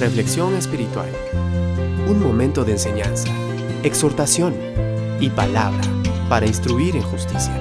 Reflexión espiritual. Un momento de enseñanza, exhortación y palabra para instruir en justicia.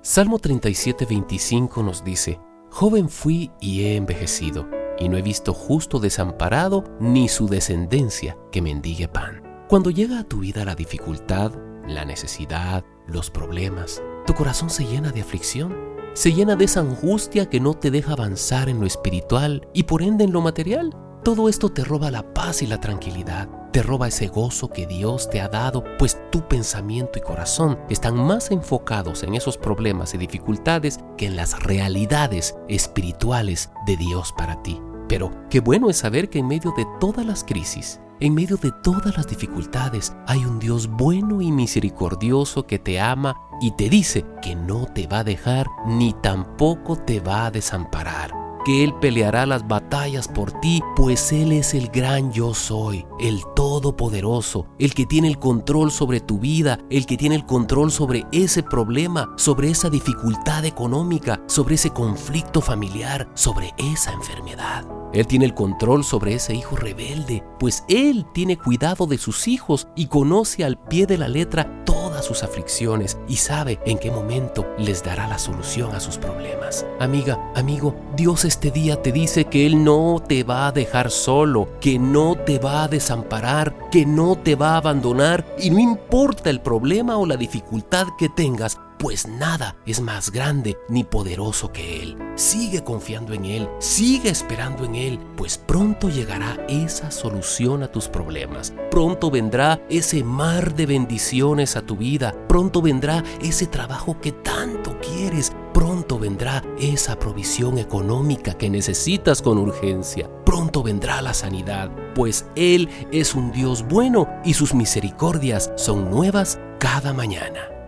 Salmo 37, 25 nos dice, Joven fui y he envejecido, y no he visto justo desamparado ni su descendencia que mendigue pan. Cuando llega a tu vida la dificultad, la necesidad, los problemas, tu corazón se llena de aflicción se llena de esa angustia que no te deja avanzar en lo espiritual y por ende en lo material. Todo esto te roba la paz y la tranquilidad, te roba ese gozo que Dios te ha dado, pues tu pensamiento y corazón están más enfocados en esos problemas y dificultades que en las realidades espirituales de Dios para ti. Pero qué bueno es saber que en medio de todas las crisis, en medio de todas las dificultades, hay un Dios bueno y misericordioso que te ama y te dice que no te va a dejar ni tampoco te va a desamparar que Él peleará las batallas por ti, pues Él es el gran yo soy, el todopoderoso, el que tiene el control sobre tu vida, el que tiene el control sobre ese problema, sobre esa dificultad económica, sobre ese conflicto familiar, sobre esa enfermedad. Él tiene el control sobre ese hijo rebelde, pues Él tiene cuidado de sus hijos y conoce al pie de la letra todas sus aflicciones y sabe en qué momento les dará la solución a sus problemas. Amiga, amigo, Dios este día te dice que Él no te va a dejar solo, que no te va a desamparar, que no te va a abandonar y no importa el problema o la dificultad que tengas, pues nada es más grande ni poderoso que Él. Sigue confiando en Él, sigue esperando en Él, pues pronto llegará esa solución a tus problemas. Pronto vendrá ese mar de bendiciones a tu vida. Pronto vendrá ese trabajo que tanto quieres. Pronto vendrá esa provisión económica que necesitas con urgencia. Pronto vendrá la sanidad, pues Él es un Dios bueno y sus misericordias son nuevas cada mañana.